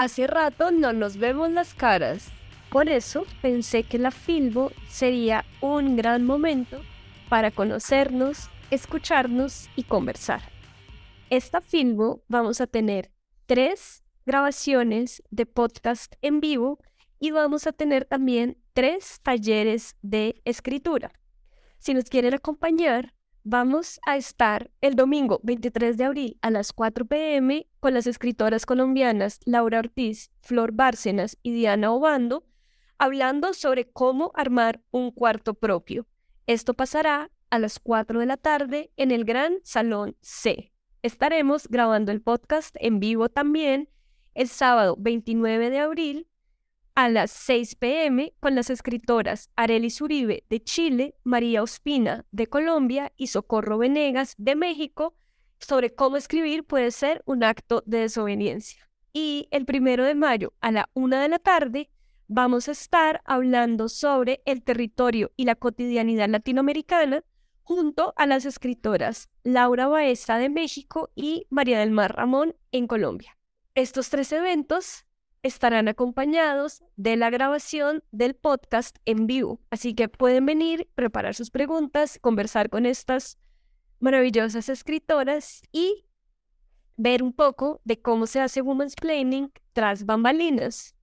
Hace rato no nos vemos las caras. Por eso pensé que la Filbo sería un gran momento para conocernos, escucharnos y conversar. Esta Filbo vamos a tener tres grabaciones de podcast en vivo y vamos a tener también tres talleres de escritura. Si nos quieren acompañar, vamos a estar el domingo 23 de abril a las 4 pm con las escritoras colombianas Laura Ortiz, Flor Bárcenas y Diana Obando, hablando sobre cómo armar un cuarto propio. Esto pasará a las 4 de la tarde en el Gran Salón C. Estaremos grabando el podcast en vivo también el sábado 29 de abril a las 6 pm con las escritoras Arely Uribe de Chile, María Ospina de Colombia y Socorro Venegas de México sobre cómo escribir puede ser un acto de desobediencia. Y el primero de mayo a la una de la tarde vamos a estar hablando sobre el territorio y la cotidianidad latinoamericana junto a las escritoras Laura Baeza de México y María del Mar Ramón en Colombia. Estos tres eventos estarán acompañados de la grabación del podcast en vivo, así que pueden venir, preparar sus preguntas, conversar con estas maravillosas escritoras y ver un poco de cómo se hace Women's Planning tras bambalinas.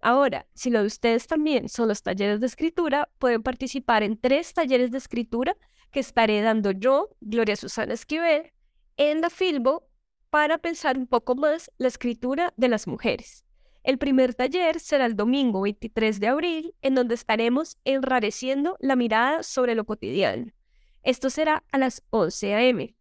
Ahora, si lo de ustedes también son los talleres de escritura, pueden participar en tres talleres de escritura que estaré dando yo, Gloria Susana Esquivel, en la Filbo para pensar un poco más la escritura de las mujeres. El primer taller será el domingo 23 de abril, en donde estaremos enrareciendo la mirada sobre lo cotidiano. Esto será a las 11 a.m.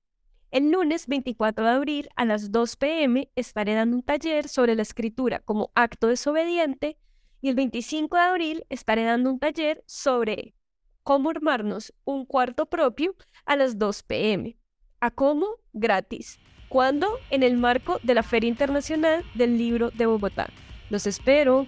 El lunes 24 de abril a las 2 p.m. estaré dando un taller sobre la escritura como acto desobediente y el 25 de abril estaré dando un taller sobre cómo armarnos un cuarto propio a las 2 p.m. ¿A cómo? Gratis. ¿Cuándo? En el marco de la Feria Internacional del Libro de Bogotá. Los espero.